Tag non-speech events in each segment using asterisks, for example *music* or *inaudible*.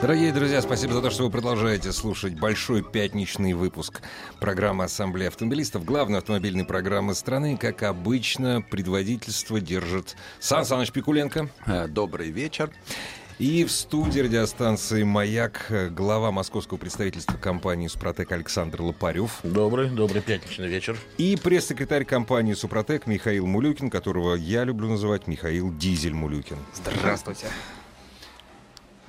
Дорогие друзья, спасибо за то, что вы продолжаете слушать большой пятничный выпуск программы Ассамблеи автомобилистов, главной автомобильной программы страны. Как обычно, предводительство держит Сан Саныч Пикуленко. Э, Добрый вечер. И в студии радиостанции «Маяк» глава московского представительства компании «Супротек» Александр Лопарев. Добрый, добрый пятничный вечер. И пресс-секретарь компании «Супротек» Михаил Мулюкин, которого я люблю называть Михаил Дизель Мулюкин. Здравствуйте.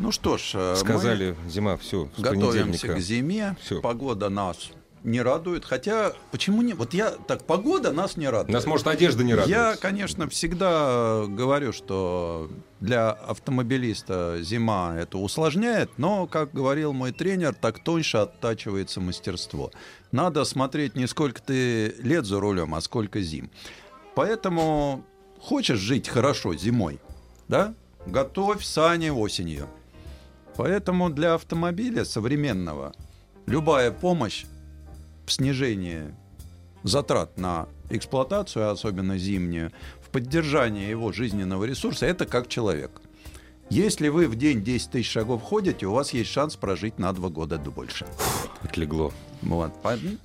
Ну что ж, э, Сказали, зима, все, мы готовимся к зиме. Всё. Погода нас не радует. Хотя, почему не? Вот я так, погода нас не радует. Нас, может, одежда не радует. Я, конечно, всегда говорю, что для автомобилиста зима это усложняет, но, как говорил мой тренер, так тоньше оттачивается мастерство. Надо смотреть не сколько ты лет за рулем, а сколько зим. Поэтому хочешь жить хорошо зимой, да? Готовь сани осенью. Поэтому для автомобиля современного любая помощь в снижении затрат на эксплуатацию, особенно зимнюю, в поддержании его жизненного ресурса, это как человек. Если вы в день 10 тысяч шагов ходите, у вас есть шанс прожить на 2 года больше. Отлегло. Вот.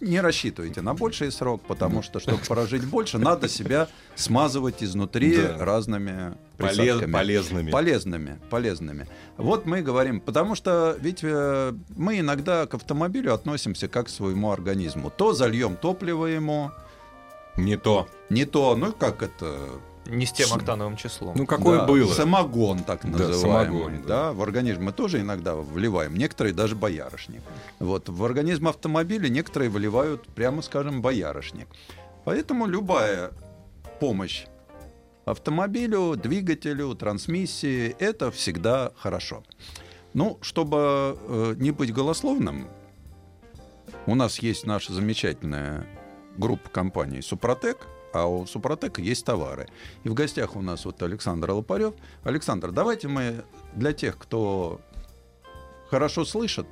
Не рассчитывайте на больший срок, потому что, чтобы прожить больше, надо себя смазывать изнутри Да. разными Полез- полезными. Полезными, полезными. Вот мы говорим, потому что ведь э, мы иногда к автомобилю относимся как к своему организму. То зальем топливо ему, Не то. не то, ну как это... Не с тем октановым числом. Ну, какое Да, было. Самогон, так Да, называемый. самогон, да. да. в организм мы тоже иногда вливаем. Некоторые даже боярышник. Вот, в организм автомобиля некоторые выливают, прямо скажем, боярышник. Поэтому любая помощь автомобилю, двигателю, трансмиссии, это всегда хорошо. Ну, чтобы э, не быть голословным, у нас есть наша замечательная группа компаний «Супротек», а у «Супротека» есть товары. И в гостях у нас вот Александр Лопарев. Александр, давайте мы для тех, кто хорошо слышит,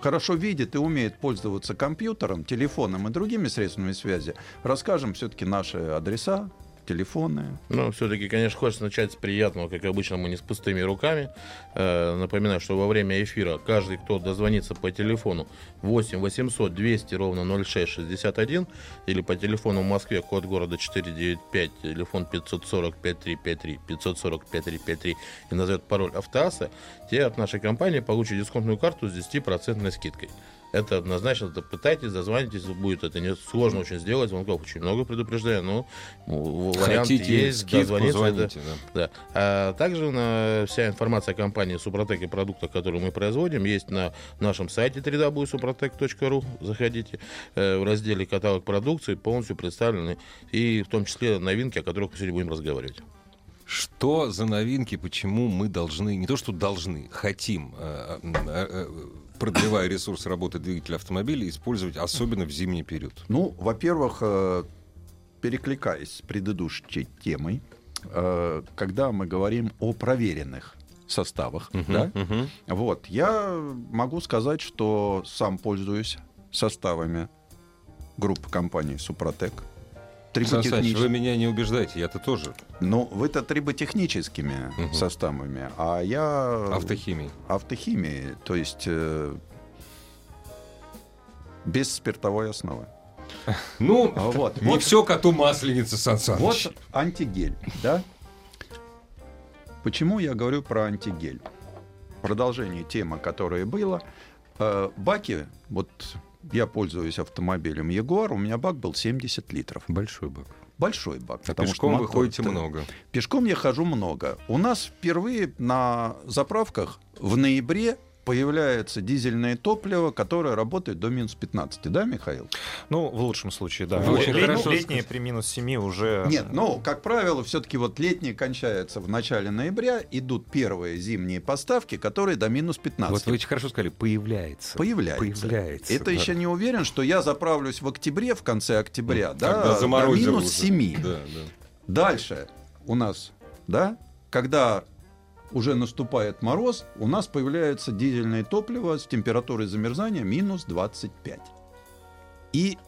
хорошо видит и умеет пользоваться компьютером, телефоном и другими средствами связи, расскажем все-таки наши адреса, телефоны. Ну, все-таки, конечно, хочется начать с приятного, как обычно, мы не с пустыми руками. Э, напоминаю, что во время эфира каждый, кто дозвонится по телефону 8 800 200 ровно 0661 или по телефону в Москве, код города 495, телефон 540 5353, 540 5353 и назовет пароль автоаса, те от нашей компании получат дисконтную карту с 10% скидкой. Это однозначно, это пытайтесь, дозвонитесь, будет это не сложно очень сделать, звонков очень много, предупреждаю, но ну, вариант Хотите есть, скидку, дозвониться, это- звоните. да. да. А также на, вся информация о компании Супротек и продуктах, которые мы производим, есть на нашем сайте www.suprotec.ru. Заходите э, в разделе каталог продукции, полностью представлены и в том числе новинки, о которых мы сегодня будем разговаривать. Что за новинки, почему мы должны, не то что должны, хотим, э, э, э, продлевая ресурсы работы двигателя автомобиля, использовать особенно в зимний период? Ну, во-первых, э, перекликаясь с предыдущей темой, э, когда мы говорим о проверенных составах, да, Мгм. вот, я могу сказать, что сам пользуюсь составами группы компании «Супротек». Сан Саныч, Триботехнич- вы меня не убеждаете, я-то тоже Ну, вы-то триботехническими Мгм. составами, а я... автохимией. автохимии, то есть э, без спиртовой основы. *laughs* Ну, А вот, не вот. все коту масленица, Сан Саныч. Вот антигель, да? Почему я говорю про антигель? Продолжение темы, которое было. Э, Баки, вот я пользуюсь автомобилем Ягуар, у меня бак был 70 литров. Большой бак. Большой бак. А пешком что вы мотор- ходите много. Пешком я хожу много. У нас впервые на заправках в ноябре появляется дизельное топливо, которое работает до минус 15, да, Михаил? Ну, в лучшем случае, да. Вы очень Лет- хорошо Летние при минус 7 уже... Нет, ну, как правило, все-таки вот летние кончаются в начале ноября, идут первые зимние поставки, которые до минус 15. Вот вы очень хорошо сказали, появляется. Появляется. Появляется. Это да. еще не уверен, что я заправлюсь в октябре, в конце октября, да, Когда до минус уже. 7. Да, да. Дальше у нас, да, когда уже наступает мороз, у нас появляется дизельное топливо с температурой замерзания минус 25. И,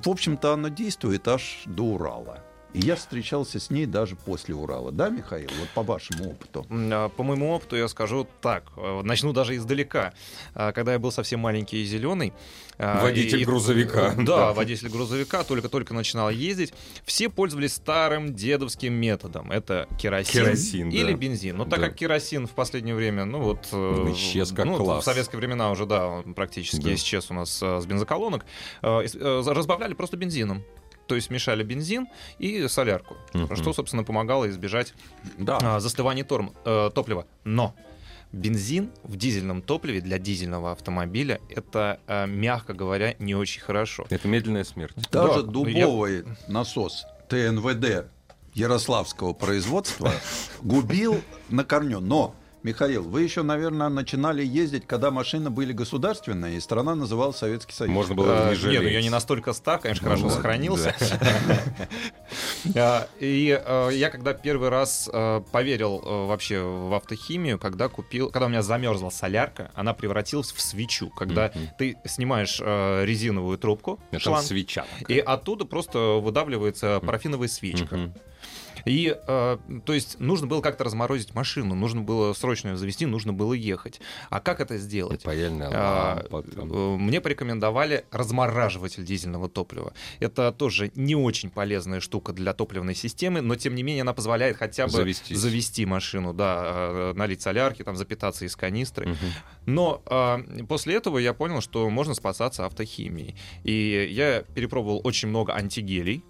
в общем-то, оно действует аж до Урала. И я встречался с ней даже после Урала. Да, Михаил? Вот по вашему опыту. А, По моему опыту я скажу так. э, Начну даже издалека. А, Когда я был совсем маленький и зеленый... а, Водитель и- грузовика. *laughs* Да, водитель грузовика, только-только начинал ездить. Все пользовались старым дедовским методом. Это керосин, Керосин, да. или бензин. Но так Да. как керосин в последнее время, ну вот... э, Он исчез как ну, класс. В советские времена уже, да, он практически Да. исчез у нас э, с бензоколонок. разбавляли просто бензином. То есть мешали бензин и солярку, Мгм. что, собственно, помогало избежать Да. а, застывание торм- э, топлива. Но бензин в дизельном топливе для дизельного автомобиля это, э, мягко говоря, не очень хорошо. Это медленная смерть. Даже Да, дубовый насос ТНВД ярославского производства *laughs* губил на корню. Но, Михаил, вы еще, наверное, начинали ездить, когда машины были государственные, и страна называлась Советский Союз. Можно было Э, не Нет, ну я жалеть. не настолько стар, конечно, Ну хорошо ладно, сохранился. *laughs* А, И э, я когда первый раз э, поверил вообще в автохимию, когда купил, когда у меня замерзла солярка, она превратилась в свечу. Когда ты снимаешь резиновую трубку, Это шланг, свеча. и оттуда просто выдавливается парафиновая свечка. И, э, то есть, нужно было как-то разморозить машину, нужно было срочно ее завести, нужно было ехать. А как это сделать? Паяльная А, лампа. там. э, Мне порекомендовали размораживатель дизельного топлива. Это тоже не очень полезная штука для топливной системы, но тем не менее она позволяет хотя бы Завестись. завести машину, да, э, налить солярки, там запитаться из канистры. Мгм. Но а, после этого я понял, что можно спасаться автохимией. И я перепробовал очень много антигелей.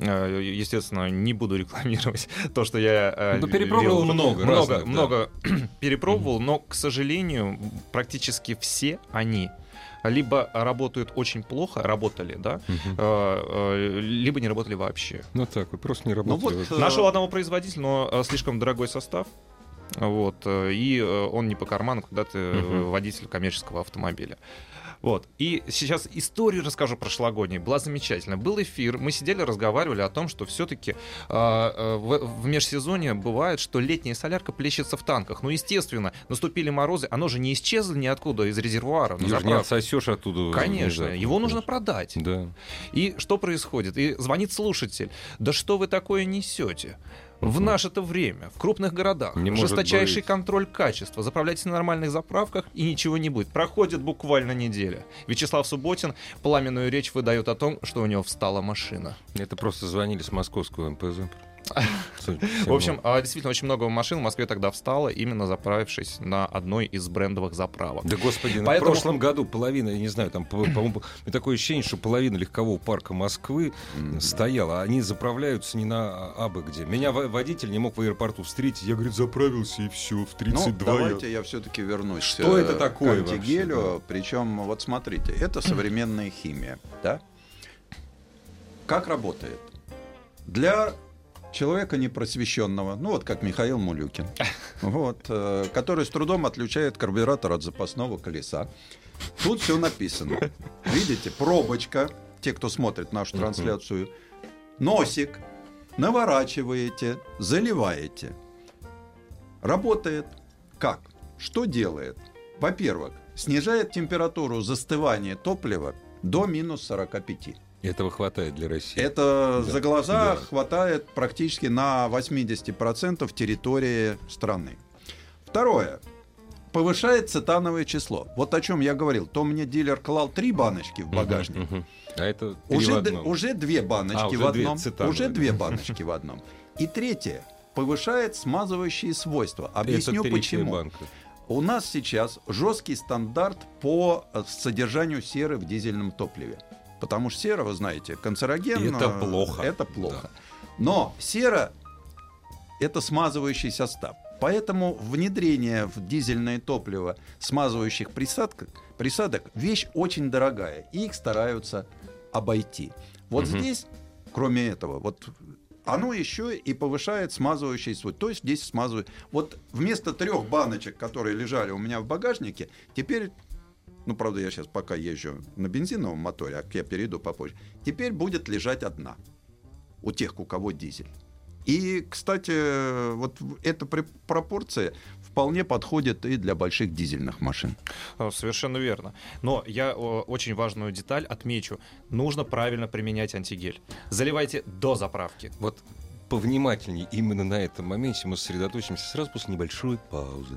Э, Естественно, не буду рекламировать *laughs* то, что я э, Ну, перепробовал делал. много много, разных, да. много *clears throat* перепробовал, но, к сожалению, практически все они либо работают очень плохо, работали, да, э, либо не работали вообще. Ну так, вы просто не Ну работали. вот, э, Нашел одного производителя, но слишком дорогой состав. Вот, и он не по карману, когда ты Мгм. водитель коммерческого автомобиля. Вот. И сейчас историю расскажу прошлогодней. Была замечательная. Был эфир, мы сидели, разговаривали о том, что все-таки в, в межсезонье бывает, что летняя солярка плещется в танках. Ну, естественно, наступили морозы, оно же не исчезло ниоткуда из резервуара. Ее же не отсосешь оттуда. Конечно, внезапно, его нужно продать. Да. И что происходит? И звонит слушатель. Да что вы такое несете? В наше-то время, в крупных городах, Не жесточайший быть. контроль качества. Заправляйтесь на нормальных заправках, и ничего не будет. Проходит буквально неделя. Вячеслав Субботин пламенную речь выдает о том, что у него встала машина. Это просто звонили с московского МПЗ. В общем, а, действительно, очень много машин в Москве тогда встало, именно заправившись на одной из брендовых заправок. Да господи, ну, Поэтому- в прошлом году половина, я не знаю, там, по- по-моему, у меня такое ощущение, что половина легкового парка Москвы стояла, а они заправляются не на абы где. Меня во- водитель не мог в аэропорту встретить, я, говорит, заправился и все, в Ну, 32 я- давайте я все-таки вернусь Что э, это такое к антигелю. Причем, вот смотрите, это современная химия. Да? Как работает? Для человека непросвещенного, ну вот как Михаил Мулюкин, *laughs* вот, э, который с трудом отличает карбюратор от запасного колеса. Тут все написано. Видите, пробочка, те, кто смотрит нашу трансляцию, носик, наворачиваете, заливаете. Работает как? Что делает? Во-первых, снижает температуру застывания топлива до минус 45. Этого хватает для России. Это Да, за глаза да. хватает практически на 80% территории страны. Второе. Повышает цетановое число. Вот о чем я говорил. То мне дилер клал три баночки в багажник. Мгм. А это Уже, д- уже две баночки А, уже в две одном. цитановые. Уже две *laughs* баночки в одном. И третье. Повышает смазывающие свойства. Объясню Это почему. банка. У нас сейчас жесткий стандарт по э, содержанию серы в дизельном топливе. Потому что сера, вы знаете, канцероген. Это плохо. Это плохо. Но сера это смазывающий состав. Поэтому внедрение в дизельное топливо смазывающих присадок, присадок вещь очень дорогая, и их стараются обойти. Вот Мгм. здесь, кроме этого, вот оно еще и повышает смазывающий свой. То есть здесь смазывает. Вот вместо трех баночек, которые лежали у меня в багажнике, теперь, ну, правда, я сейчас пока езжу на бензиновом моторе, а я перейду попозже, теперь будет лежать одна у тех, у кого дизель. И, кстати, вот эта пропорция вполне подходит и для больших дизельных машин. Э, Совершенно верно. Но я очень важную деталь отмечу. Нужно правильно применять антигель. Заливайте до заправки. Вот повнимательнее именно на этом моменте мы сосредоточимся сразу после небольшой паузы.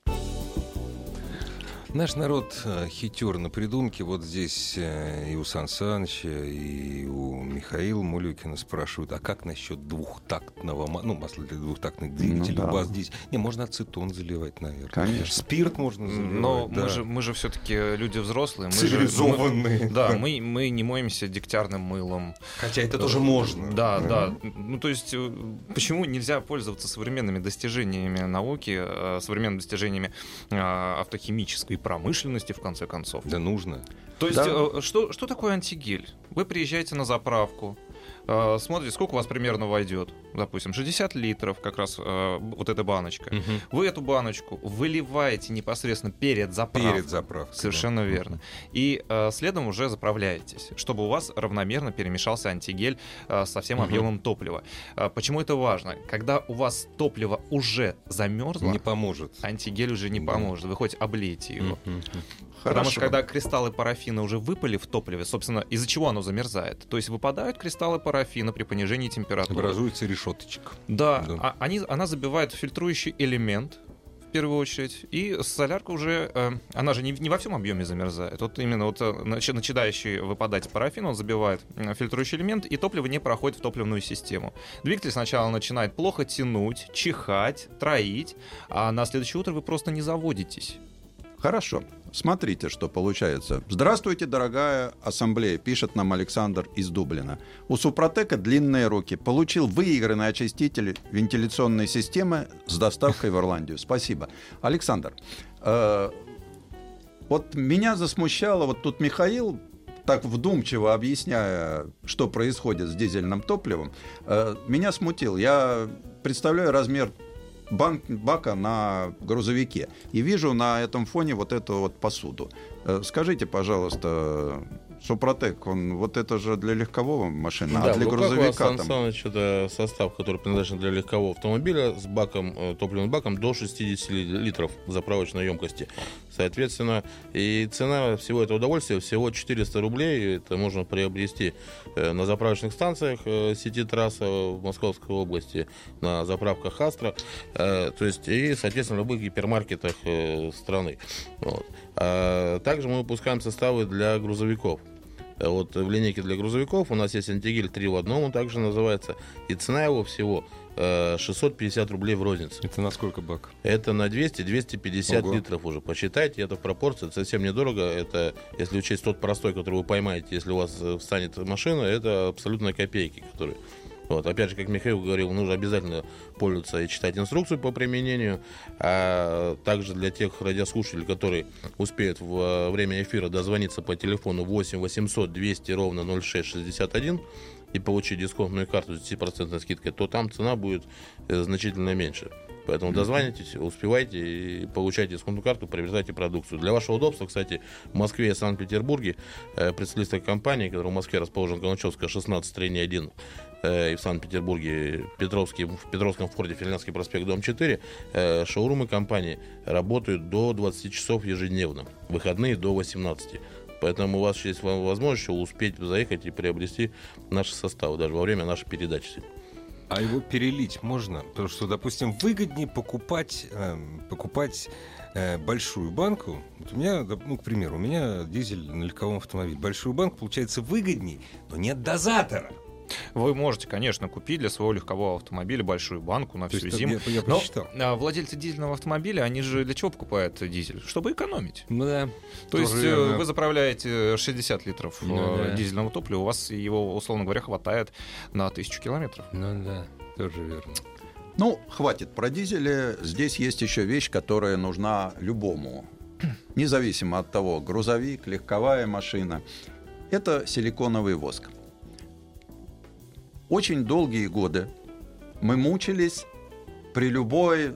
Наш народ э, хитер на придумке. Вот здесь э, и у Сан Саныча, и у Михаила Мулюкина спрашивают, а как насчет двухтактного, ну, масла для двухтактных двигателей? да. У вас здесь... Не, можно ацетон заливать, наверное. Конечно. Спирт можно заливать, Но да. мы же, мы же все-таки люди взрослые. Мы же- Цивилизованные. мы- да, мы, мы не моемся дегтярным мылом. Хотя это тоже можно. Да, да. Ну, то есть, э, почему нельзя пользоваться современными достижениями науки, современными достижениями автохимической промышленности, в конце концов? Да нужно. То есть, Да. э, что, что такое антигель? Вы приезжаете на заправку, э, смотрите, сколько у вас примерно войдет. Допустим, 60 литров, как раз э, вот эта баночка. Вы эту баночку выливаете непосредственно перед заправкой. Перед заправкой. Совершенно верно. И э, следом уже заправляетесь, чтобы у вас равномерно перемешался антигель э, со всем Мгм. объемом топлива. Э, почему это важно? Когда у вас топливо уже замерзло, Не поможет. антигель уже не Да. поможет. Вы хоть облейте его. Мгм. Потому Хорошо. что когда кристаллы парафина уже выпали в топливе, собственно, из-за чего оно замерзает? То есть выпадают кристаллы парафина при понижении температуры. Образуется решеточек. Да, Да. а- они, она забивает фильтрующий элемент в первую очередь, и солярка уже, э, она же не, не во всем объеме замерзает. Вот именно вот э, начи- начинающий выпадать парафин, он забивает фильтрующий элемент, и топливо не проходит в топливную систему. Двигатель сначала начинает плохо тянуть, чихать, троить, а на следующее утро вы просто не заводитесь. Хорошо. Смотрите, что получается. Здравствуйте, дорогая ассамблея, пишет нам Александр из Дублина. У Супротека длинные руки. Получил выигранный очиститель вентиляционной системы с доставкой в Ирландию. Спасибо. Александр, э, вот меня засмущало, вот тут Михаил так вдумчиво объясняя, что происходит с дизельным топливом, э, меня смутил. Я представляю размер банк, бака на грузовике и вижу на этом фоне вот эту вот посуду. Э, Скажите, пожалуйста, Супротек, он вот это же для легкового машины, а Да, для в руках у вас, грузовика там... Саныч, это состав, который предназначен для легкового автомобиля с баком, э, топливным баком до 60 ли- литров заправочной емкости. Соответственно, и цена всего этого удовольствия всего 400 рублей. Это можно приобрести э, на заправочных станциях э, сети трасса в Московской области, на заправках Астра, то есть и, соответственно, в любых гипермаркетах страны. Вот. А также мы выпускаем составы для грузовиков. Э, Вот в линейке для грузовиков у нас есть антигель 3 в одном, он также называется. И цена его всего э, 650 рублей в рознице. Это насколько бак? Это на 200-250 Ого. литров уже. Посчитайте, это в пропорции, это совсем недорого. Это, если учесть тот простой, который вы поймаете, если у вас э, встанет машина, это абсолютно копейки, которые... Вот, опять же, как Михаил говорил, нужно обязательно пользоваться и читать инструкцию по применению. А также для тех радиослушателей, которые успеют во время эфира дозвониться по телефону 8 800 200 ровно 0661 и получить дисконтную карту с 10% скидкой, то там цена будет э, значительно меньше. Поэтому дозванивайтесь, успевайте и получайте дисконтную карту, приобретайте продукцию. Для вашего удобства, кстати, в Москве и Санкт-Петербурге э, представительство компании, которая в Москве расположена Калачевская 16, 1, э, и в Санкт-Петербурге Петровский, в Петровском форте Финляндский проспект, дом 4, э, шоурумы компании работают до 20 часов ежедневно, выходные до 18. Поэтому у вас есть во- возможность успеть заехать и приобрести наши составы, даже во время нашей передачи. А его перелить можно? Потому что, допустим, выгоднее покупать, эм, покупать э, большую банку. Вот у меня, ну, к примеру, у меня дизель на легковом автомобиле. Большую банку получается выгоднее, но нет дозатора. Вы можете, конечно, купить для своего легкового автомобиля большую банку на всю есть, зиму. я, я Но посчитал. а, владельцы дизельного автомобиля, они же для чего покупают дизель? Чтобы экономить. Ну да. То Тоже есть э, верно. вы заправляете 60 литров э, Ну да. дизельного топлива, у вас его, условно говоря, хватает на тысячу километров. Ну да, тоже верно. Ну, хватит про дизели. Здесь есть еще вещь, которая нужна любому. Независимо от того, грузовик, легковая машина. Это силиконовый воск. Очень долгие годы мы мучились при любой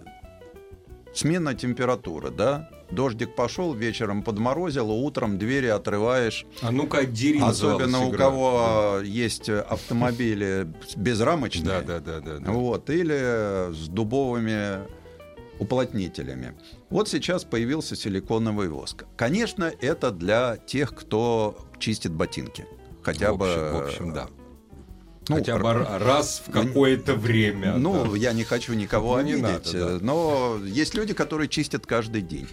смена температуры, да? Дождик пошел, вечером подморозило, утром двери отрываешь. А ну-ка, отдери Особенно у игра. кого есть автомобили безрамочные. Да, да, да, да. да. Вот, или с дубовыми уплотнителями. Вот сейчас появился силиконовый воск. Конечно, это для тех, кто чистит ботинки. Хотя в бы... общем, в общем, да. Ну, Хотя бы раз в какое-то время. Ну, да. я не хочу никого Ну, не обидеть, надо, да. но есть люди, которые чистят каждый день.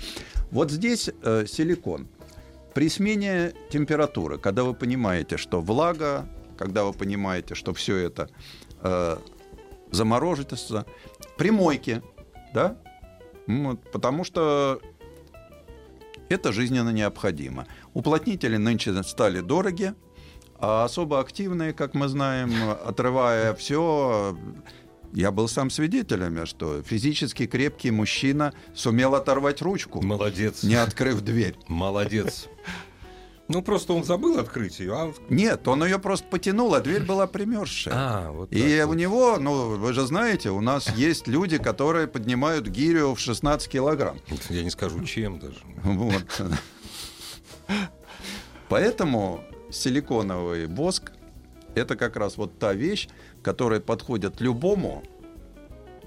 Вот здесь э, силикон. При смене температуры, когда вы понимаете, что влага, когда вы понимаете, что все это э, заморожится, при мойке, да, вот, потому что это жизненно необходимо. Уплотнители нынче стали дороги, а особо активные, как мы знаем, отрывая все, я был сам свидетелем, что физически крепкий мужчина сумел оторвать ручку, Молодец. не открыв дверь. Молодец. Ну, просто он забыл открыть ее. А, Нет, он ее просто потянул, а дверь была примерзшая. а вот И так у вот. него, ну, вы же знаете, у нас есть люди, которые поднимают гирю в 16 килограмм. Я не скажу, чем даже. Вот. Поэтому силиконовый воск – это как раз вот та вещь, которая подходит любому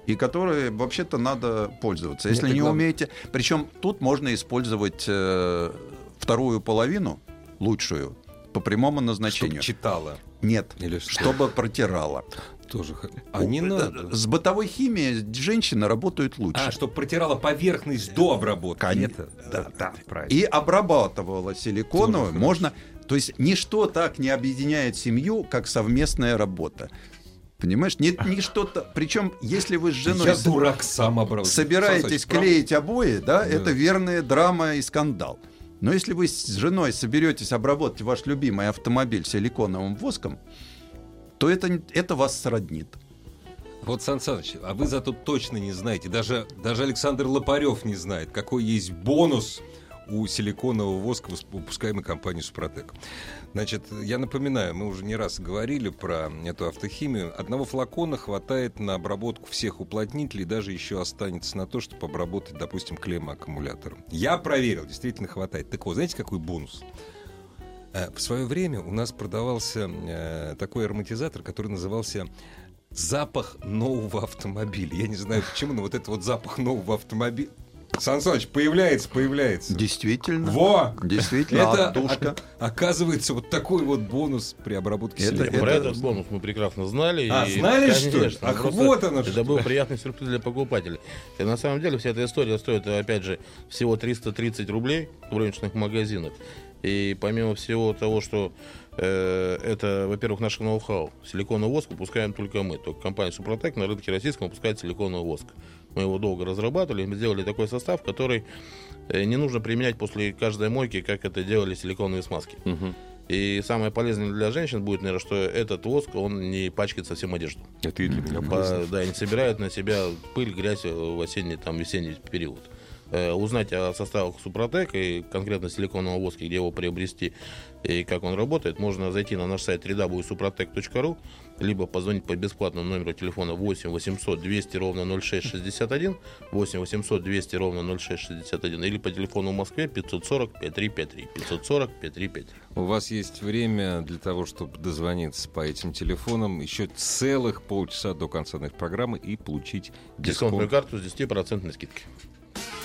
и которой вообще-то надо пользоваться. Если Это не главное. умеете... Причем тут можно использовать э, вторую половину, лучшую, по прямому назначению. читала. Нет, Или что? чтобы протирала. Тоже. А не надо. С бытовой химией женщины работают лучше. А, чтобы протирала поверхность до обработки. Конечно. Да, Да, правильно. и обрабатывала силиконовую, можно... То есть ничто так не объединяет семью, как совместная работа. Понимаешь? Ни, ничто-то... Причем, если вы с женой Я с- дурак сам собираетесь Саныч, клеить обои, да, это верная драма и скандал. Но если вы с женой соберетесь обработать ваш любимый автомобиль силиконовым воском, то это, это вас сроднит. Вот, Сан Саныч, а вы зато точно не знаете, даже, даже Александр Лопарев не знает, какой есть бонус у силиконового воска, выпускаемой компанией «Супротек». Значит, я напоминаю, мы уже не раз говорили про эту автохимию. Одного флакона хватает на обработку всех уплотнителей, даже еще останется на то, чтобы обработать, допустим, клеммы аккумулятора. Я проверил, действительно хватает. Так вот, знаете, какой бонус? Э, В свое время у нас продавался э, такой ароматизатор, который назывался запах нового автомобиля. Я не знаю почему, но вот этот вот запах нового автомобиля. Сан Саныч, появляется, появляется. Действительно. Во! Действительно, Это, отдушка. ока- оказывается, вот такой вот бонус при обработке Это- силикона. Про это- этот бонус мы прекрасно знали. А, и, знали, что ли? конечно, Ах, вот оно Это что. был приятный сюрприз для покупателей. И на самом деле вся эта история стоит, опять же, всего 330 рублей в розничных магазинах. И помимо всего того, что э, это, во-первых, наш ноу-хау. Силиконовый воск выпускаем только мы. Только компания Супротек на рынке российском выпускает силиконовый воск. Мы его долго разрабатывали, мы сделали такой состав, который э, не нужно применять после каждой мойки, как это делали силиконовые смазки. И самое полезное для женщин будет, наверное, что этот воск, он не пачкает совсем одежду. Это и для меня По- полезно. да, и не собирает на себя пыль, грязь в осенний, там, весенний период. Э, узнать о составах Супротек и конкретно силиконового воска, где его приобрести и как он работает, можно зайти на наш сайт www.suprotec.ru либо позвонить по бесплатному номеру телефона 8 800 200 ровно 0661, 8 800 200 ровно 0661 или по телефону в Москве 540 5353, 540 5353. У вас есть время для того, чтобы дозвониться по этим телефонам еще целых полчаса до конца нашей программы и получить Дисконтную дисконт. карту с 10% скидкой.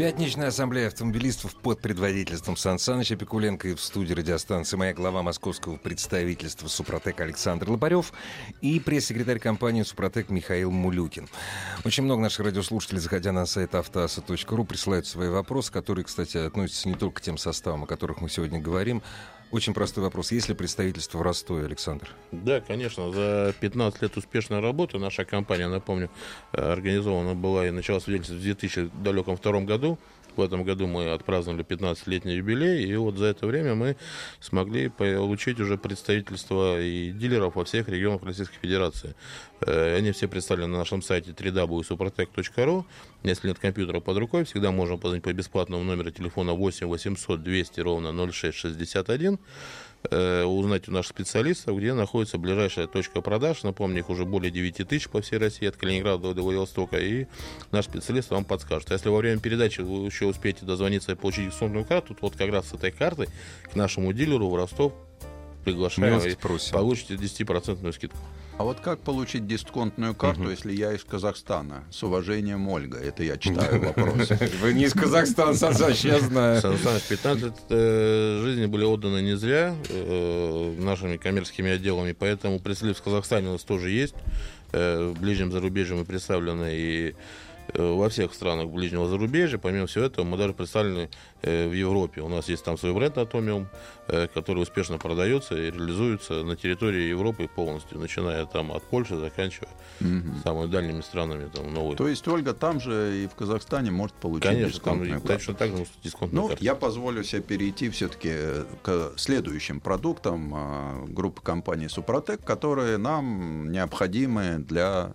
Пятничная ассамблея автомобилистов под предводительством Сан Саныча Пикуленко и в студии радиостанции «Моя глава» московского представительства «Супротек» Александр Лопарев и пресс-секретарь компании «Супротек» Михаил Мулюкин. Очень много наших радиослушателей, заходя на сайт автоаса.ру, присылают свои вопросы, которые, кстати, относятся не только к тем составам, о которых мы сегодня говорим, очень простой вопрос. Есть ли представительство в Ростове, Александр? Да, конечно. За 15 лет успешной работы наша компания, напомню, э, организована была и начала свидетельство в 2002 году. В этом году мы отпраздновали 15-летний юбилей, и вот за это время мы смогли получить уже представительство и дилеров во всех регионах Российской Федерации. Э, они все представлены на нашем сайте www.suprotec.ru. Если нет компьютера под рукой, всегда можно позвонить по бесплатному номеру телефона 8 800 200 ровно 0661 э, узнать у наших специалистов, где находится ближайшая точка продаж. Напомню, их уже более 9 тысяч по всей России, от Калининграда до Владивостока, и наш специалист вам подскажет. А если во время передачи вы еще успеете дозвониться и получить дисконтную карту, то вот как раз с этой картой к нашему дилеру в Ростов приглашаем и просим. получите 10% скидку. А вот как получить дисконтную карту, Мгм. если я из Казахстана? С уважением, Ольга. Это я читаю *laughs* вопрос. Вы не из Казахстана, Сан Саныч, я знаю. Сан Саныч, 15 лет э, жизни были отданы не зря э, нашими коммерческими отделами, поэтому представитель в Казахстане у нас тоже есть. Э, в ближнем зарубежье мы представлены и во всех странах ближнего зарубежья. Помимо всего этого, мы даже представлены э, в Европе. У нас есть там свой бренд Atomium, э, который успешно продается и реализуется на территории Европы полностью, начиная там от Польши, заканчивая Мгм. самыми дальними странами, там, новые. То есть Ольга там же и в Казахстане может получить Конечно, там дисконтную карту. точно так же дисконтная Ну, я позволю себе перейти все-таки к следующим продуктам группы компаний Супротек, которые нам необходимы для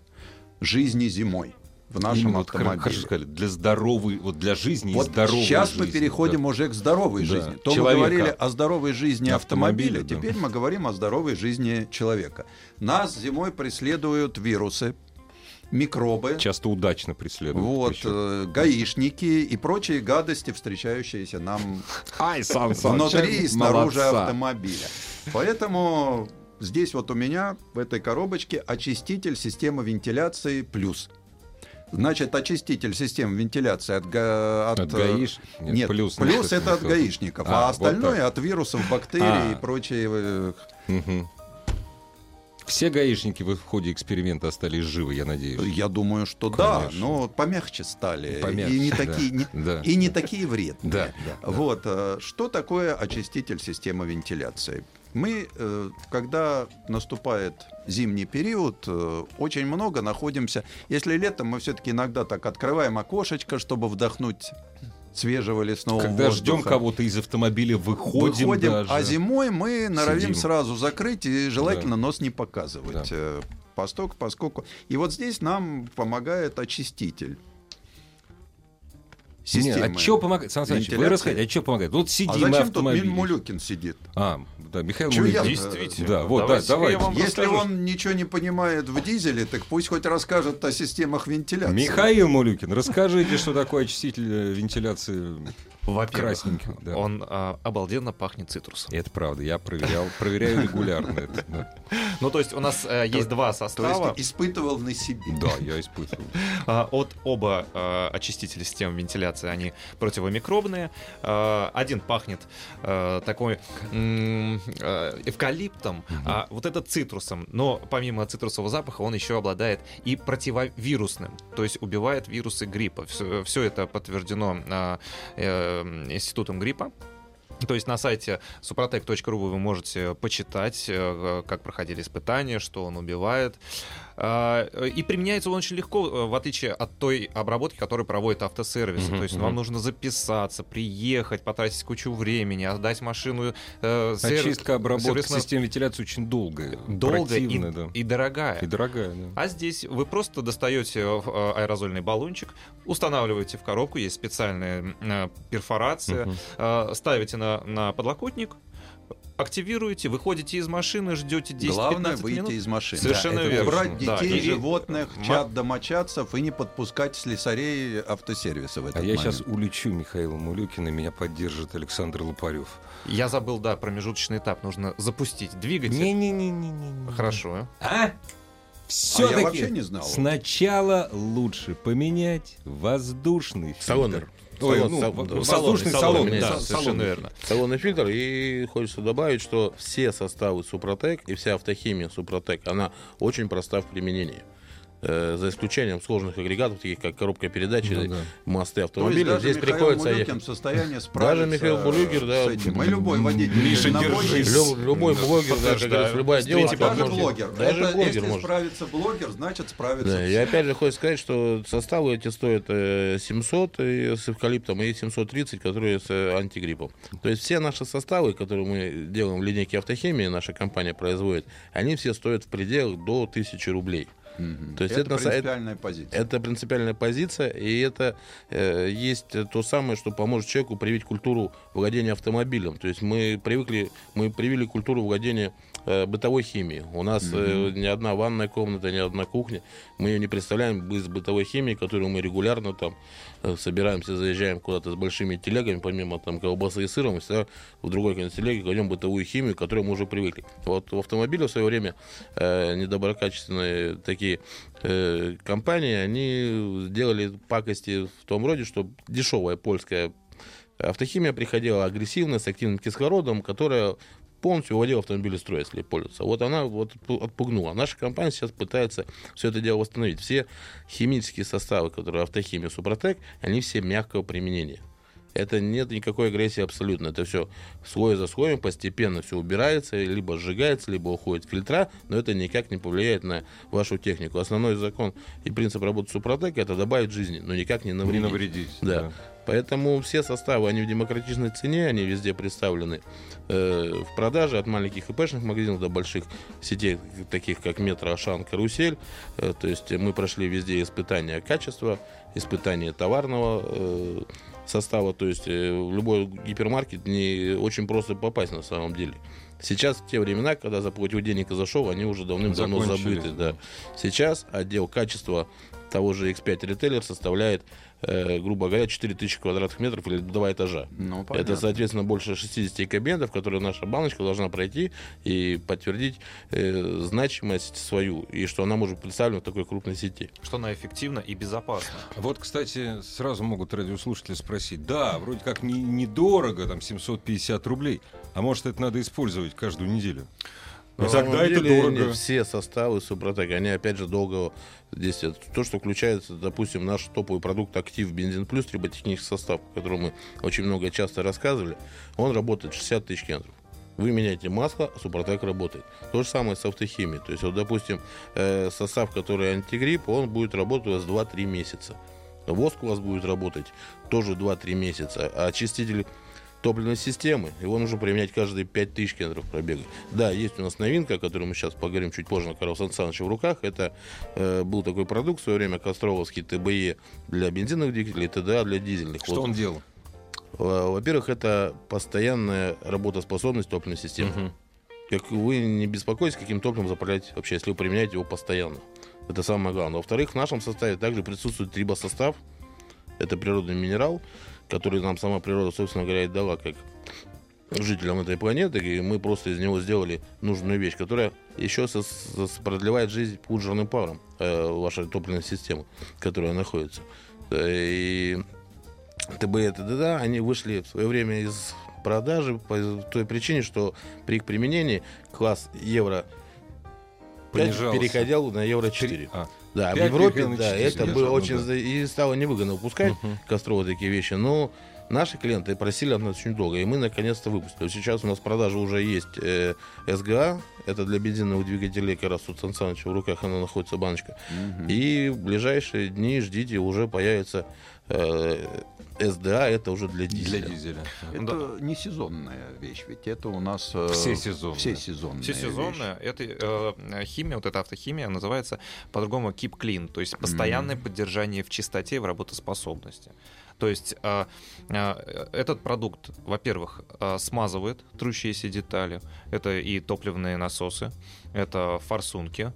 жизни зимой в нашем Именно автомобиле. Хорошо сказали, для здоровой, вот для жизни и Вот здоровой сейчас мы жизни, переходим да. уже к здоровой Да. жизни. То Человека. мы говорили о здоровой жизни Автомобиля, автомобиля, да. теперь мы говорим о здоровой жизни человека. Нас зимой преследуют вирусы, микробы, Часто удачно преследуют. вот, причем. э, гаишники и прочие гадости, встречающиеся нам *laughs* Ай, внутри и снаружи молодца. автомобиля. Поэтому здесь вот у меня в этой коробочке очиститель системы вентиляции плюс. Значит, очиститель системы вентиляции от, га- От э, гаиш? Нет, плюс, значит, это от гаишников, а, А, вот остальное так. от вирусов, бактерий А. и прочие. Мгм. Все гаишники в ходе эксперимента остались живы, я надеюсь. Я думаю, что да, Конечно. но помягче стали Помягче, и не да, такие не- да. и не такие вредные. Да, да, да. Вот э, что такое очиститель системы вентиляции? Мы, э, когда наступает зимний период, э, очень много находимся. Если летом мы все-таки иногда так открываем окошечко, чтобы вдохнуть свежего лесного Когда ждем воздуха. кого-то из автомобиля, выходим, Выходим, даже. а зимой мы норовим Сидим. сразу закрыть и желательно нос не показывать. Да. э, Поскольку, поскольку. И вот здесь нам помогает очиститель. Нет, а что помогает? Сан Саныч, вы расскажите, а что помогает? Вот сидим А мы в зачем тут автомобиле. Мулюкин сидит? А, да, Михаил Чё я- Мулюкин. Действительно. Да, вот, да, давайте. я вам Если расскажу. он ничего не понимает в дизеле, так пусть хоть расскажет о системах вентиляции. Михаил Мулюкин, расскажите, что такое очиститель э, вентиляции Во-первых, красненький. да. он а, обалденно пахнет цитрусом. Это правда, я проверял, проверяю регулярно это. Да, *laughs* Ну, то есть у нас э, есть два То состава. есть испытывал на себе. Да, я испытывал. *laughs* А, От оба а, очистителя системы вентиляции, они противомикробные. А, Один пахнет а, такой м, а, эвкалиптом, а вот этот цитрусом. Но помимо цитрусового запаха он еще обладает и противовирусным, то есть убивает вирусы гриппа. Все, это подтверждено а, э, институтом гриппа. То есть на сайте suprotec.ru вы можете почитать, э, как проходили испытания, что он убивает. А, И применяется он очень легко, э, в отличие от той обработки, которую проводит автосервис. Мгм, То есть вам нужно записаться, приехать, потратить кучу времени, отдать машину. э, сервис- Очистка, обработка сервисмен- системы вентиляции очень долгая. долго и, да. и дорогая. И дорогая, да. А здесь вы просто достаете э, аэрозольный баллончик, устанавливаете в коробку, есть специальная э, перфорация, э, ставите на, на подлокотник, активируете, выходите из машины, ждете 10-15 Главное выйти минут. из машины. Совершенно Это верно. Убрать Да, детей, и- животных, Ма- чат домочадцев и не подпускать слесарей автосервиса в этот А я момент. сейчас улечу Михаила Мулюкина, меня поддержит Александр Лопарев. Я забыл, да, промежуточный этап. Нужно запустить двигатель. Не-не-не-не-не. Хорошо. А? Все-таки вообще не знал. сначала лучше поменять воздушный фильтр. Салонный. Ой, Салон- ну, сал- в- да. воздушный Салон, салон, да, да, совершенно салон. верно. Салонный фильтр. И хочется добавить, что все составы Супротек и вся автохимия Супротек, она очень проста в применении. Э, За исключением сложных агрегатов, таких как коробка передач или да. мосты То есть автомобиля, даже здесь Михаил приходится Мулюкин ехать. в состоянии справиться Михаил Мулюкин, да. с этим. И любой водитель Миша, держись. Люб- любой блогер, да, как говорится, любая девушка Даже может- блогер. Даже Это, блогер если может. справится блогер, значит справится Да, и опять же хочется сказать, что составы эти стоят э, 700 и с эвкалиптом и 730, которые с э, антигриппом. То есть все наши составы, которые мы делаем в линейке автохимии, наша компания производит, они все стоят в пределах до 1000 рублей. То есть это, это принципиальная позиция. Это принципиальная позиция, и это э, есть то самое, что поможет человеку привить культуру владения автомобилем. То есть мы привыкли, мы привили культуру владения бытовой химией. У нас э, ни одна ванная комната, ни одна кухня. Мы ее не представляем без бытовой химии, которую мы регулярно там э, собираемся, заезжаем куда-то с большими телегами, помимо там колбасы и сыра, мы всегда в другой конец телеги кладем бытовую химию, к которой мы уже привыкли. Вот в автомобиле в свое время э, недоброкачественные такие э, компании, они сделали пакости в том роде, что дешевая польская автохимия приходила агрессивная, с активным кислородом, которая полностью строя, если пользоваться. Вот она вот отпугнула. Наша компания сейчас пытается все это дело восстановить. Все химические составы, которые автохимия Супротек, они все мягкого применения. Это нет никакой агрессии абсолютно. Это все слой за слоем постепенно все убирается, либо сжигается, либо уходит в фильтра, но это никак не повлияет на вашу технику. Основной закон и принцип работы Супротека это добавить жизни, но никак не Не навредить. навредить. Да. Поэтому все составы, они в демократичной цене, они везде представлены э, в продаже от маленьких ИПшных магазинов до больших сетей, таких как Метро, Ашан, Карусель. Э, то есть мы прошли везде испытания качества, испытания товарного э, состава. То есть э, в любой гипермаркет не очень просто попасть на самом деле. Сейчас те времена, когда заплатил денег и зашел, они уже давным-давно забыты. Да. Сейчас отдел качества того же X5 ритейлер составляет, э, грубо говоря, 4000 квадратных метров или два этажа. Ну, понятно. Это, соответственно, больше 60 кабинетов, которые наша баночка должна пройти и подтвердить э, значимость свою, и что она может представлена в такой крупной сети. Что она эффективна и безопасна. Вот, кстати, сразу могут радиослушатели спросить, да, вроде как не- недорого, там 750 рублей, а может это надо использовать каждую неделю? На Ну, самом тогда это деле, дорого. все составы Супротек, они опять же долго здесь это то, что включается, допустим, наш топовый продукт Актив Бензин Плюс, триботехнический состав, о котором мы очень много часто рассказывали, он работает 60 тысяч километров. Вы меняете масло, а Супротек работает. То же самое с автохимией. То есть, вот, допустим, э, состав, который антигрипп, он будет работать у вас 2-3 месяца. Воск у вас будет работать тоже 2-3 месяца. А очиститель топливной системы. Его нужно применять каждые 5000 километров пробега. Да, есть у нас новинка, о которой мы сейчас поговорим чуть позже на Карл Сан Саныча в руках. Это э, был такой продукт в свое время, Костровский ТБЕ для бензиновых двигателей, ТДА для дизельных. Что Вот, он делал? Во-первых, это постоянная работоспособность топливной системы. Как вы не беспокойтесь, каким топливом заправлять вообще, если вы применяете его постоянно. Это самое главное. Во-вторых, в нашем составе также присутствует трибосостав. Это природный минерал, который нам сама природа, собственно говоря, и дала как жителям этой планеты, и мы просто из него сделали нужную вещь, которая еще сос- продлевает жизнь пуджерным паром э, вашей топливной системы, которая находится. Э, И ТБ и ТДД, они вышли в свое время из продажи по той причине, что при их применении класс евро 5 Понижался. переходил на евро 4. А, Да, в Европе, да, это было очень... ну да. за- И стало невыгодно выпускать Мгм. Кострова такие вещи. Но наши клиенты просили от нас очень долго, и мы наконец-то выпустили. Сейчас у нас в продаже уже есть э, СГА, это для бензиновых двигателей, как раз у Сан Саныча в руках она находится, баночка. И в ближайшие дни ждите, уже появится э, СДА, это уже для для дизеля. дизеля. Это не сезонная вещь, ведь это у нас... э, Все сезонные. Все сезонные. Все сезонные. Это э, химия, вот эта автохимия называется по-другому keep clean, то есть постоянное поддержание в чистоте и в работоспособности. То есть э, э, этот продукт, во-первых, э, смазывает трущиеся детали. Это и топливные насосы, это форсунки.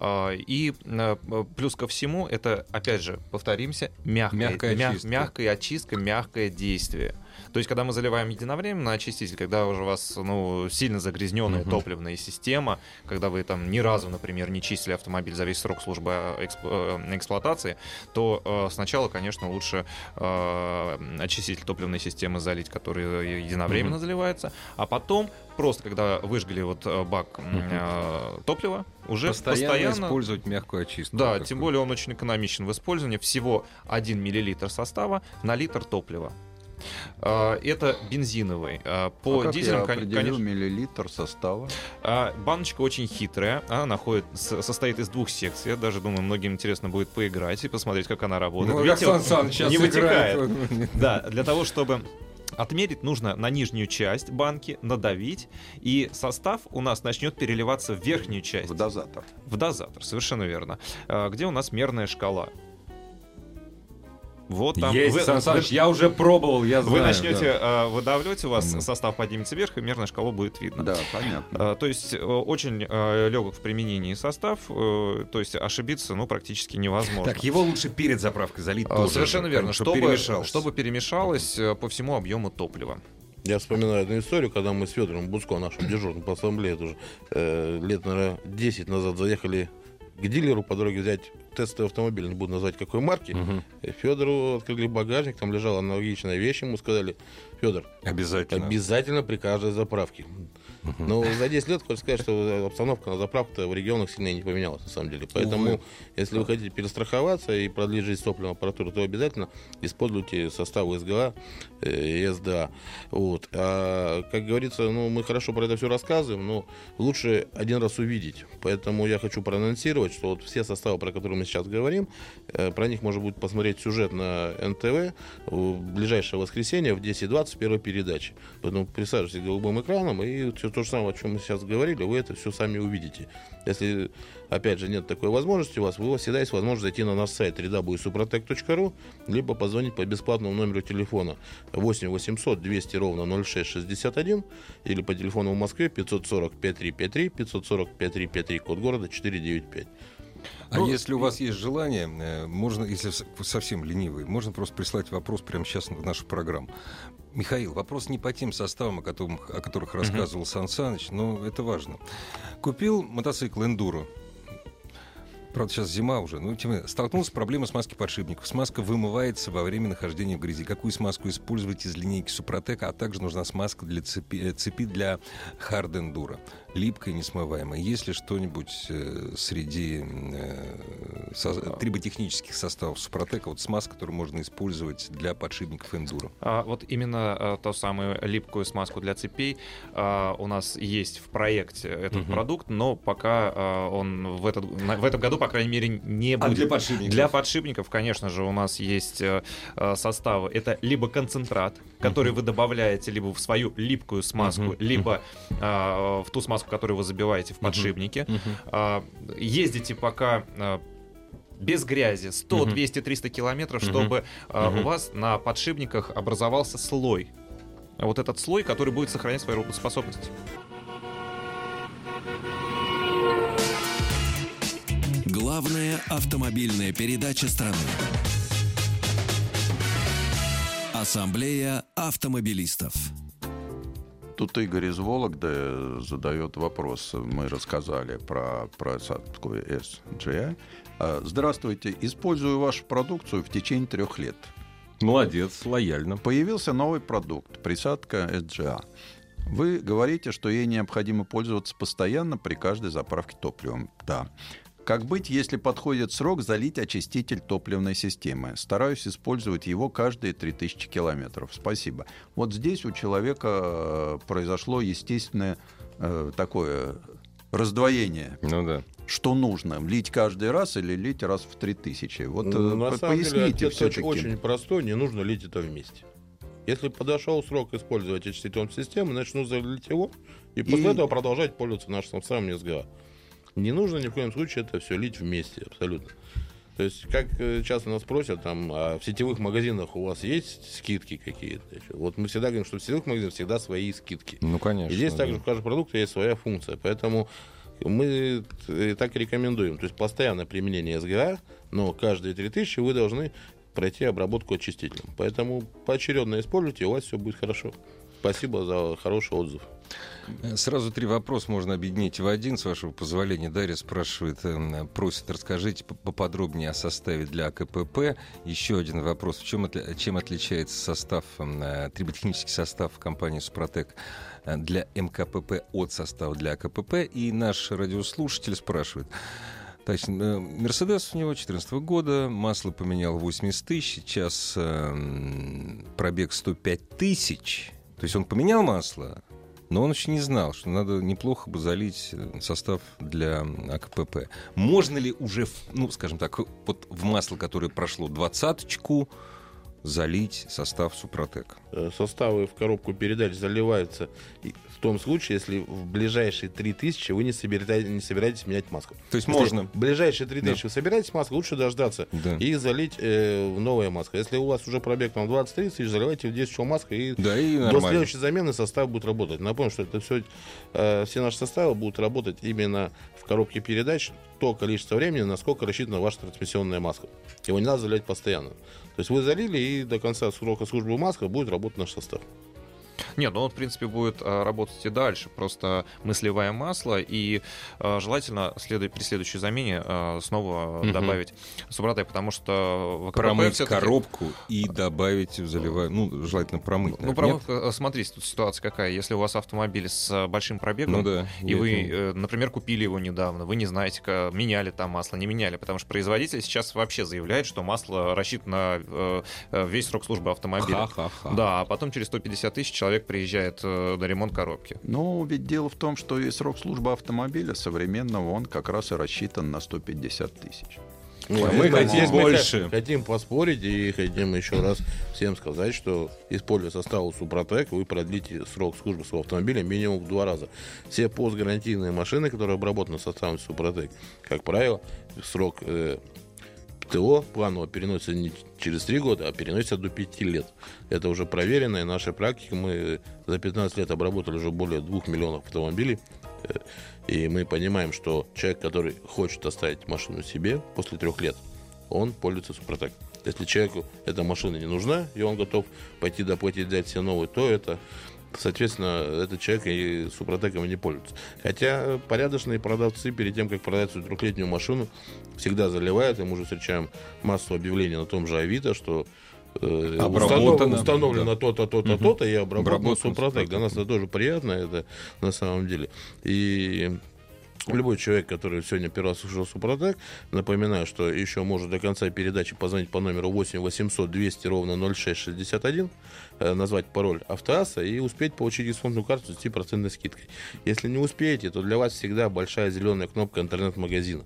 Э, И э, плюс ко всему, это, опять же, повторимся, мягкая, Мягкая мя- очистка. мягкая очистка, мягкое действие. То есть, когда мы заливаем единовременно очиститель, когда уже у вас ну, сильно загрязненная Мгм. топливная система, когда вы там ни разу, например, не чистили автомобиль за весь срок службы э, эксп- э, эксплуатации, то э, сначала, конечно, лучше э, очиститель топливной системы залить, который единовременно заливается, а потом просто, когда выжгли вот э, бак э, топлива, уже Постоянно, постоянно... использовать мягкую очистку. Да, Такую. тем более он очень экономичен в использовании. Всего 1 миллилитр состава на литр топлива. А, Это бензиновый. А, По А как дизелям, я конечно, миллилитр состава? а, баночка очень хитрая. Она находит, состоит из двух секций. Я даже думаю, многим интересно будет поиграть и посмотреть, как она работает. Ну, Видите, Сан Саныч сейчас не играет. вытекает. *laughs* Да, для того, чтобы отмерить, нужно на нижнюю часть банки надавить, и состав у нас начнет переливаться в верхнюю часть. В дозатор. В дозатор, совершенно верно. Где у нас мерная шкала. Вот там. Есть, вы, Сан вы- Саныч, я уже пробовал, я знаю. вы начнете да. а, выдавливать, у вас Ну. состав поднимется вверх, и мерная шкала будет видно. Да, понятно. А, То есть э, очень э, легок в применении состав, э, то есть ошибиться ну, практически невозможно. Так, его лучше перед заправкой залить А, тоже, Совершенно верно, бы, чтобы, перемешалось. чтобы перемешалось э, по всему объему топлива. Я вспоминаю одну историю, когда мы с Федором Буско, нашим дежурным по ассамблее, тоже э, лет, наверное, 10 назад заехали к дилеру по дороге взять тестовый автомобиль, не буду назвать какой марки. Мгм. Федору открыли багажник, там лежала аналогичная вещь, ему сказали, Федор, Обязательно. обязательно при каждой заправке. Но за 10 лет, хочу сказать, что обстановка на заправках в регионах сильно не поменялась, на самом деле. Поэтому, Увы. если вы хотите перестраховаться и продлить жизнь топливной аппаратуры, то обязательно используйте составы СГА э, и СДА. Вот. А, как говорится, ну, мы хорошо про это все рассказываем, но лучше один раз увидеть. Поэтому я хочу проанонсировать, что вот все составы, про которые мы сейчас говорим, э, про них можно будет посмотреть сюжет на НТВ в ближайшее воскресенье в 10.20 в первой передаче. Поэтому присаживайтесь к голубым экраном, и все то же самое, о чем мы сейчас говорили, вы это все сами увидите. Если, опять же, нет такой возможности у вас, вас всегда есть возможность зайти на наш сайт www.suprotec.ru, либо позвонить по бесплатному номеру телефона 8 800 200 ровно 0661 или по телефону в Москве 540 5353 540 5353, код города 495. А Ну, если у вас есть желание, э, можно, если совсем ленивый, можно просто прислать вопрос прямо сейчас в нашу программу. Михаил, вопрос не по тем составам, о, котором- о которых рассказывал Сан Саныч, но это важно. Купил мотоцикл Эндуро. Правда, сейчас зима уже. Но тем не менее, столкнулся с проблемой смазки подшипников. Смазка вымывается во время нахождения в грязи. Какую смазку использовать из линейки Супротека, а также нужна смазка для цепи, э, цепи для Hard Enduro. Липкая, несмываемая. Есть ли что-нибудь э, среди э, со- триботехнических составов Супротека, вот смазка, которую можно использовать для подшипников Enduro? А, вот именно а, ту самую липкую смазку для цепей а, у нас есть в проекте этот Мгм. продукт, но пока а, он в, этот, на- в этом году, по крайней мере, не А будет. для подшипников? Для подшипников, конечно же, у нас есть э, э, составы. Это либо концентрат, который вы добавляете либо в свою липкую смазку, Мгм. либо а, в ту смазку, которую вы забиваете в подшипнике. А, Ездите пока а, без грязи 100, Мгм. 200, 300 километров, чтобы а, Мгм. у вас на подшипниках образовался слой. Вот этот слой, который будет сохранять свою работоспособность. Главная автомобильная передача страны. Ассамблея автомобилистов. Тут Игорь из Вологды задает вопрос. Мы рассказали про просадку SGI. А, Здравствуйте. Использую вашу продукцию в течение трех лет. Молодец, лояльно. Появился новый продукт, присадка SGA. Вы говорите, что ей необходимо пользоваться постоянно при каждой заправке топливом. Да. Как быть, если подходит срок залить очиститель топливной системы? Стараюсь использовать его каждые 3000 километров. Спасибо. Вот здесь у человека э, произошло естественное э, такое раздвоение. Ну да. Что нужно? Лить каждый раз или лить раз в 3000? Вот э, Ну, на самом деле, поясните ответ все-таки. очень, простой, не нужно лить это вместе. Если подошел срок использовать очистительной системы, нужно залить его, и после И- этого продолжать пользоваться нашим самым СГА. Не нужно ни в коем случае это все лить вместе, абсолютно. То есть, как э, часто нас просят, там, а в сетевых магазинах у вас есть скидки какие-то? Вот мы всегда говорим, что в сетевых магазинах всегда свои скидки. Ну, конечно. И здесь да. также в каждом продукте есть своя функция. Поэтому мы э, так и рекомендуем. То есть постоянное применение СГА, но каждые 3000 вы должны пройти обработку очистителем. Поэтому поочередно используйте, и у вас все будет хорошо. Спасибо за хороший отзыв. Сразу три вопроса можно объединить в один, с вашего позволения. Дарья спрашивает, э, просит, расскажите поподробнее о составе для АКПП. Еще один вопрос. В чем, чем отличается состав, э, триботехнический состав компании «Супротек» э, для МКПП от состава для АКПП? И наш радиослушатель спрашивает, Значит, э, Мерседес у него 2014 года, масло поменял 80 тысяч, сейчас э, пробег 105 тысяч. То есть он поменял масло, но он еще не знал, что надо неплохо бы залить э, состав для АКПП. Можно ли уже, ну, скажем так, вот в масло, которое прошло двадцаточку, залить состав Супротек? Э, Составы в коробку передач заливаются в том случае, если в ближайшие 3000 вы не собираетесь, не собираетесь менять маску. То есть Если можно. в ближайшие 3000 вы собираетесь маску, лучше дождаться Да. и залить э, в новое масло. Если у вас уже пробег там 20-30 тысяч, заливайте в 10 чего маска и Да, и До нормально. следующей замены состав будет работать. Напомню, что это все, э, все наши составы будут работать именно в коробке передач то количество времени, насколько рассчитана ваша трансмиссионная маска. Его не надо заливать постоянно. То есть вы залили, и до конца срока службы маска будет работать наш состав. Нет, ну он, в принципе, будет а, работать и дальше. Просто мы сливаем масло, и а, желательно следует, при следующей замене а, снова Мгм. добавить Супротек, потому что в Промыть коробку и добавить, заливая, ну, желательно промыть. Ну, наверное, промывка, а, смотрите, тут ситуация какая. Если у вас автомобиль с большим нет? пробегом, Ну да. и я вы, это- э, например, купили его недавно, вы не знаете, ка- меняли там масло, не меняли, потому что производитель сейчас вообще заявляет, что масло рассчитано на э, э, весь срок службы автомобиля. Ха-ха-ха. Да, а потом через 150 тысяч человек приезжает э, на ремонт коробки. Но ведь дело в том, что и срок службы автомобиля современного, он как раз и рассчитан на 150 тысяч. Ну, А мы хотим мы больше. х- Хотим поспорить и хотим еще раз всем сказать, что используя состав Супротек, вы продлите срок службы своего автомобиля минимум в два раза. Все постгарантийные машины, которые обработаны составом Супротек, как правило, срок э, ТО планово переносится не через 3 года, а переносится до 5 лет. Это уже проверенная наша практика. Мы за 15 лет обработали уже более 2 миллионов автомобилей. Э, И мы понимаем, что человек, который хочет оставить машину себе после трех лет, он пользуется Супротек. Если человеку эта машина не нужна, и он готов пойти доплатить, взять себе новую, то это, соответственно, этот человек и Супротеком не пользуется. Хотя порядочные продавцы перед тем, как продать свою трехлетнюю машину, всегда заливают, и мы уже встречаем массу объявлений на том же Авито, что э, Обработано, установ- установлено то-то, то-то, Мгм. то-то, и Обработано Супротек. Для нас это тоже приятно, это на самом деле. И Любой человек, который сегодня первый раз слушал Супротек, напоминаю, что еще может до конца передачи позвонить по номеру 8 800 200 ровно 0661, э, назвать пароль автоасса и успеть получить дисконтную карту с 10% скидкой. Если не успеете, то для вас всегда большая зеленая кнопка интернет-магазина.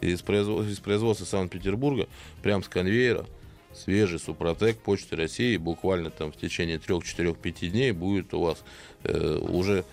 Из, производ- из производства Санкт-Петербурга, прям с конвейера, свежий Супротек Почты России, буквально там в течение 3-4-5 дней будет у вас э, уже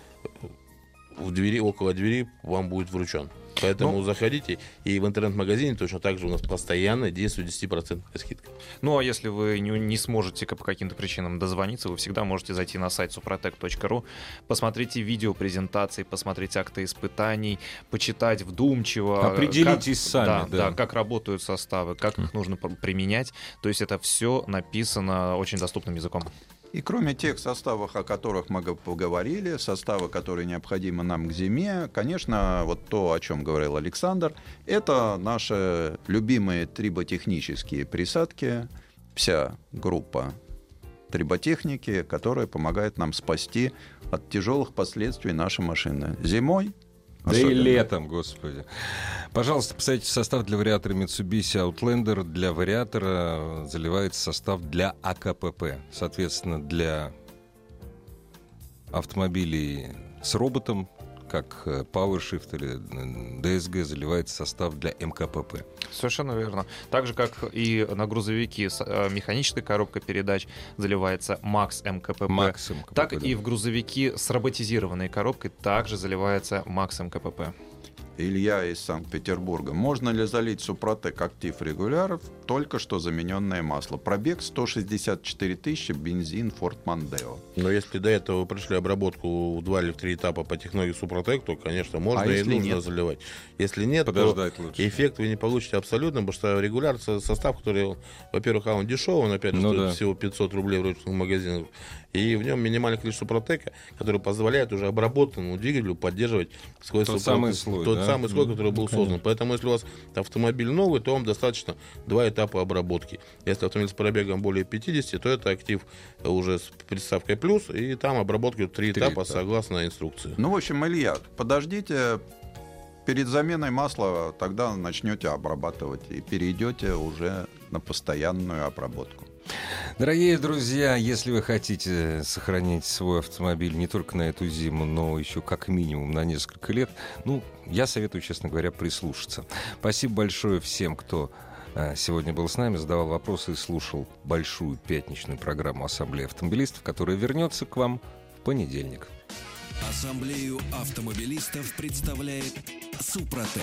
в двери, около двери вам будет вручен. Поэтому заходите, и в интернет-магазине точно так же у нас постоянно действует 10% скидка. Ну, а если вы не, не сможете по каким-то причинам дозвониться, вы всегда можете зайти на сайт suprotec.ru, посмотрите видео презентации, посмотреть акты испытаний, почитать вдумчиво. Определитесь как- сами, Да, да. да, как работают составы, как их нужно пр- применять. То есть это все написано очень доступным языком. И кроме тех составов, о которых мы поговорили, составы, которые необходимы нам к зиме, конечно, вот то, о чем говорил Александр, это наши любимые триботехнические присадки, вся группа триботехники, которая помогает нам спасти от тяжелых последствий нашей машины. Зимой Да и особенно. летом, господи. Пожалуйста, посмотрите состав для вариатора Mitsubishi Outlander. Для вариатора заливается состав для АКПП. Соответственно, для автомобилей с роботом, как PowerShift или э, DSG, заливается состав для МКПП. Совершенно верно. Так же, как и на грузовики с э, механической коробкой передач заливается Max МКПП. Макс МКПП, Так да. и в грузовики с роботизированной коробкой также заливается Max МКПП. Илья из Санкт-Петербурга. Можно ли залить Супротек актив регуляров только что замененное масло. Пробег 164 тысячи, бензин Ford Mondeo. Но если до этого вы прошли обработку в два или в три этапа по технологии Супротек, то, конечно, можно а и нужно нет? заливать. Если нет, Подождать то лучше. эффект вы не получите абсолютно, потому что регуляр состав, который, во-первых, он дешевый, он опять же ну, стоит да. всего 500 рублей в ручных магазинах, и в нем минимальное количество протека, который позволяет уже обработанному двигателю поддерживать сквозь тот супротек, самый слой, тот да? самый слой, который был ну, создан. Поэтому, если у вас автомобиль новый, то вам достаточно 2 этапы обработки. Если автомобиль с пробегом более 50, то это актив уже с приставкой плюс, и там обработки три, этапа, этапа согласно инструкции. Ну, в общем, Илья, подождите, перед заменой масла тогда начнете обрабатывать и перейдете уже на постоянную обработку. Дорогие друзья, если вы хотите сохранить свой автомобиль не только на эту зиму, но еще как минимум на несколько лет, ну, я советую, честно говоря, прислушаться. Спасибо большое всем, кто сегодня был с нами, задавал вопросы и слушал большую пятничную программу Ассамблеи автомобилистов, которая вернется к вам в понедельник. Ассамблею автомобилистов представляет Супротек.